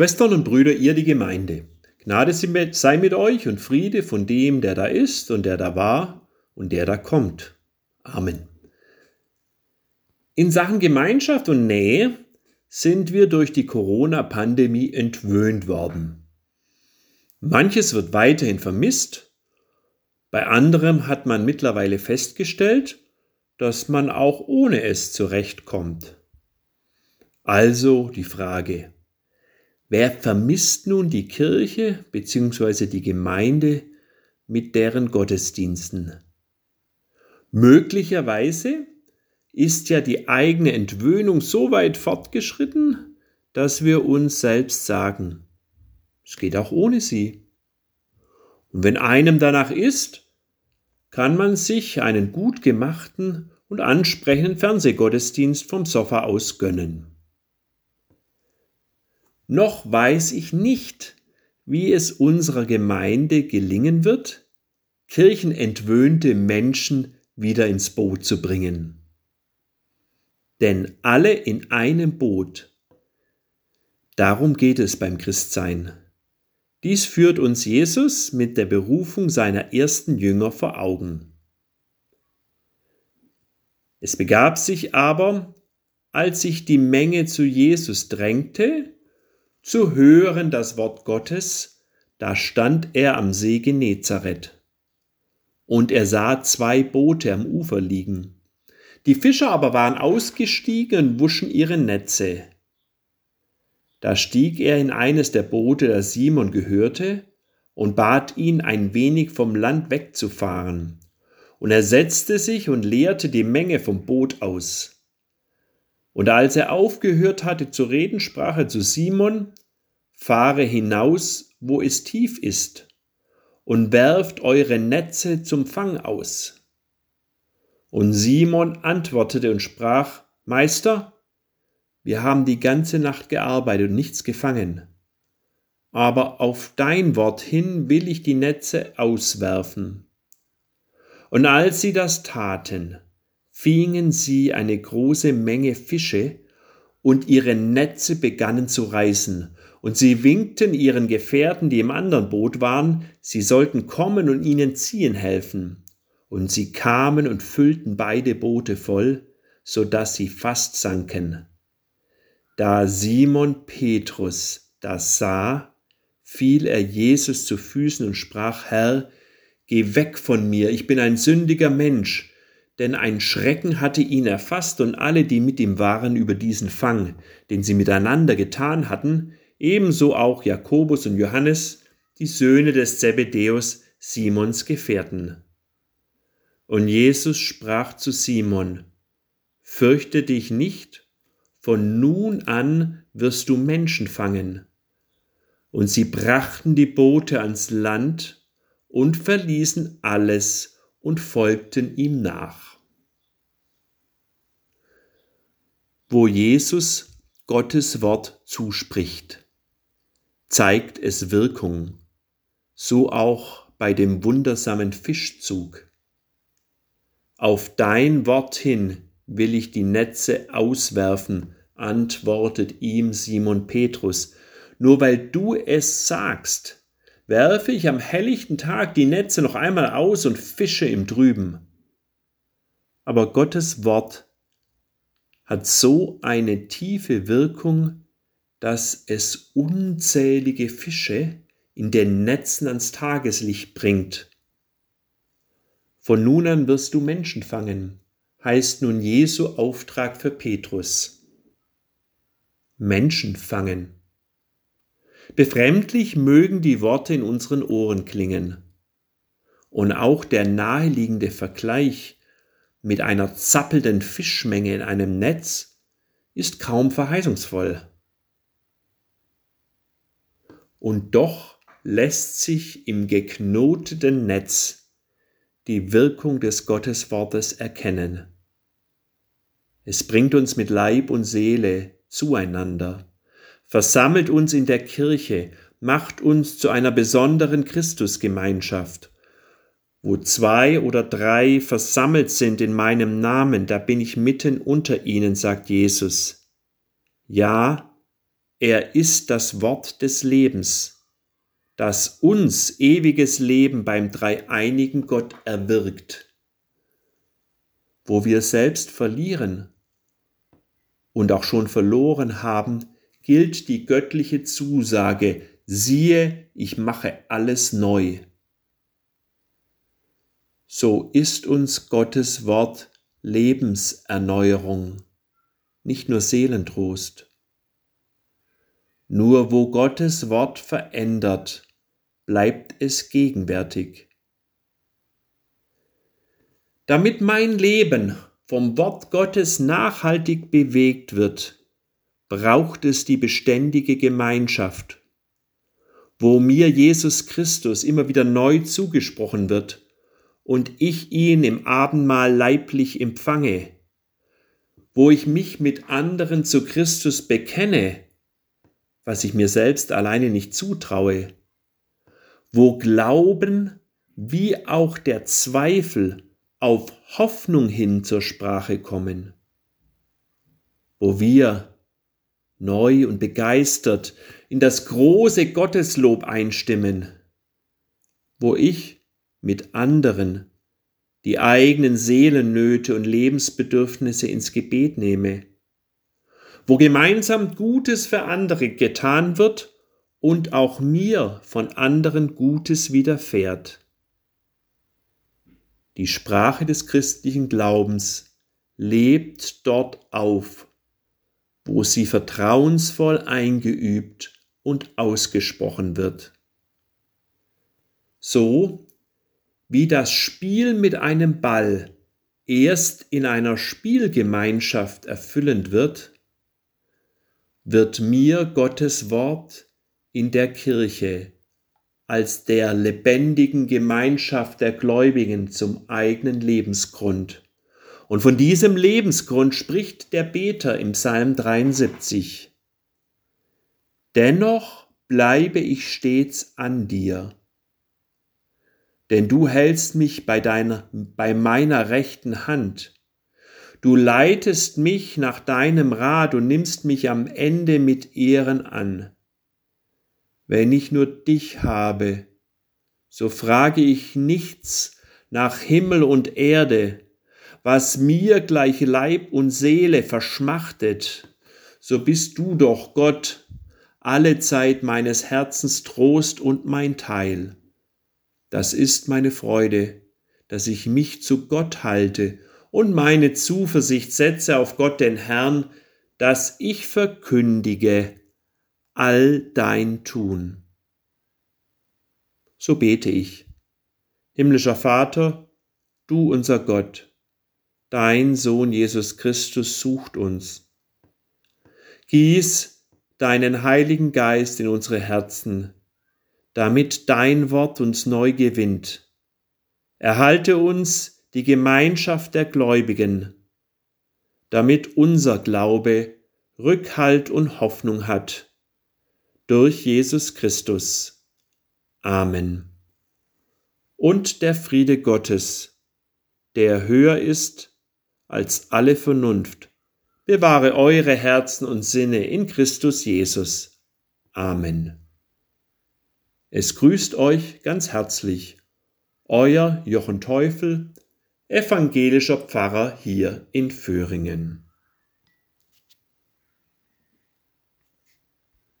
Schwestern und Brüder, ihr die Gemeinde. Gnade sei mit euch und Friede von dem, der da ist und der da war und der da kommt. Amen. In Sachen Gemeinschaft und Nähe sind wir durch die Corona-Pandemie entwöhnt worden. Manches wird weiterhin vermisst, bei anderem hat man mittlerweile festgestellt, dass man auch ohne es zurechtkommt. Also die Frage, Wer vermisst nun die Kirche bzw. die Gemeinde mit deren Gottesdiensten? Möglicherweise ist ja die eigene Entwöhnung so weit fortgeschritten, dass wir uns selbst sagen, es geht auch ohne sie. Und wenn einem danach ist, kann man sich einen gut gemachten und ansprechenden Fernsehgottesdienst vom Sofa aus gönnen noch weiß ich nicht, wie es unserer Gemeinde gelingen wird, kirchenentwöhnte Menschen wieder ins Boot zu bringen. Denn alle in einem Boot. Darum geht es beim Christsein. Dies führt uns Jesus mit der Berufung seiner ersten Jünger vor Augen. Es begab sich aber, als sich die Menge zu Jesus drängte, zu hören das Wort Gottes, da stand er am See Genezareth. Und er sah zwei Boote am Ufer liegen. Die Fischer aber waren ausgestiegen und wuschen ihre Netze. Da stieg er in eines der Boote, das Simon gehörte, und bat ihn, ein wenig vom Land wegzufahren. Und er setzte sich und leerte die Menge vom Boot aus. Und als er aufgehört hatte zu reden, sprach er zu Simon, Fahre hinaus, wo es tief ist, und werft eure Netze zum Fang aus. Und Simon antwortete und sprach, Meister, wir haben die ganze Nacht gearbeitet und nichts gefangen. Aber auf dein Wort hin will ich die Netze auswerfen. Und als sie das taten, fingen sie eine große Menge Fische, und ihre Netze begannen zu reißen, und sie winkten ihren Gefährten, die im anderen Boot waren, sie sollten kommen und ihnen ziehen helfen. Und sie kamen und füllten beide Boote voll, so dass sie fast sanken. Da Simon Petrus das sah, fiel er Jesus zu Füßen und sprach, Herr, geh weg von mir, ich bin ein sündiger Mensch denn ein Schrecken hatte ihn erfasst und alle, die mit ihm waren, über diesen Fang, den sie miteinander getan hatten, ebenso auch Jakobus und Johannes, die Söhne des Zebedäus, Simons Gefährten. Und Jesus sprach zu Simon, Fürchte dich nicht, von nun an wirst du Menschen fangen. Und sie brachten die Boote ans Land und verließen alles und folgten ihm nach. wo Jesus Gottes Wort zuspricht, zeigt es Wirkung, so auch bei dem wundersamen Fischzug. Auf dein Wort hin will ich die Netze auswerfen, antwortet ihm Simon Petrus. Nur weil du es sagst, werfe ich am helllichten Tag die Netze noch einmal aus und fische im Trüben. Aber Gottes Wort hat so eine tiefe Wirkung, dass es unzählige Fische in den Netzen ans Tageslicht bringt. Von nun an wirst du Menschen fangen, heißt nun Jesu Auftrag für Petrus. Menschen fangen. Befremdlich mögen die Worte in unseren Ohren klingen. Und auch der naheliegende Vergleich mit einer zappelnden Fischmenge in einem Netz ist kaum verheißungsvoll. Und doch lässt sich im geknoteten Netz die Wirkung des Gotteswortes erkennen. Es bringt uns mit Leib und Seele zueinander, versammelt uns in der Kirche, macht uns zu einer besonderen Christusgemeinschaft wo zwei oder drei versammelt sind in meinem Namen, da bin ich mitten unter ihnen, sagt Jesus. Ja, Er ist das Wort des Lebens, das uns ewiges Leben beim dreieinigen Gott erwirkt. Wo wir selbst verlieren und auch schon verloren haben, gilt die göttliche Zusage, siehe, ich mache alles neu. So ist uns Gottes Wort Lebenserneuerung, nicht nur Seelentrost. Nur wo Gottes Wort verändert, bleibt es gegenwärtig. Damit mein Leben vom Wort Gottes nachhaltig bewegt wird, braucht es die beständige Gemeinschaft, wo mir Jesus Christus immer wieder neu zugesprochen wird und ich ihn im Abendmahl leiblich empfange, wo ich mich mit anderen zu Christus bekenne, was ich mir selbst alleine nicht zutraue, wo Glauben wie auch der Zweifel auf Hoffnung hin zur Sprache kommen, wo wir neu und begeistert in das große Gotteslob einstimmen, wo ich mit anderen die eigenen Seelennöte und Lebensbedürfnisse ins Gebet nehme, wo gemeinsam Gutes für andere getan wird und auch mir von anderen Gutes widerfährt. Die Sprache des christlichen Glaubens lebt dort auf, wo sie vertrauensvoll eingeübt und ausgesprochen wird. So wie das Spiel mit einem Ball erst in einer Spielgemeinschaft erfüllend wird, wird mir Gottes Wort in der Kirche als der lebendigen Gemeinschaft der Gläubigen zum eigenen Lebensgrund. Und von diesem Lebensgrund spricht der Beter im Psalm 73. Dennoch bleibe ich stets an dir, denn du hältst mich bei, deiner, bei meiner rechten Hand Du leitest mich nach deinem Rat und nimmst mich am Ende mit Ehren an. Wenn ich nur dich habe, so frage ich nichts nach Himmel und Erde, was mir gleich Leib und Seele verschmachtet, so bist du doch Gott, alle Zeit meines Herzens Trost und mein Teil. Das ist meine Freude, dass ich mich zu Gott halte und meine Zuversicht setze auf Gott den Herrn, dass ich verkündige all dein Tun. So bete ich. Himmlischer Vater, du unser Gott, dein Sohn Jesus Christus sucht uns. Gieß deinen Heiligen Geist in unsere Herzen, damit dein Wort uns neu gewinnt. Erhalte uns die Gemeinschaft der Gläubigen, damit unser Glaube Rückhalt und Hoffnung hat. Durch Jesus Christus. Amen. Und der Friede Gottes, der höher ist als alle Vernunft, bewahre eure Herzen und Sinne in Christus Jesus. Amen. Es grüßt euch ganz herzlich, euer Jochen Teufel, evangelischer Pfarrer hier in Föhringen.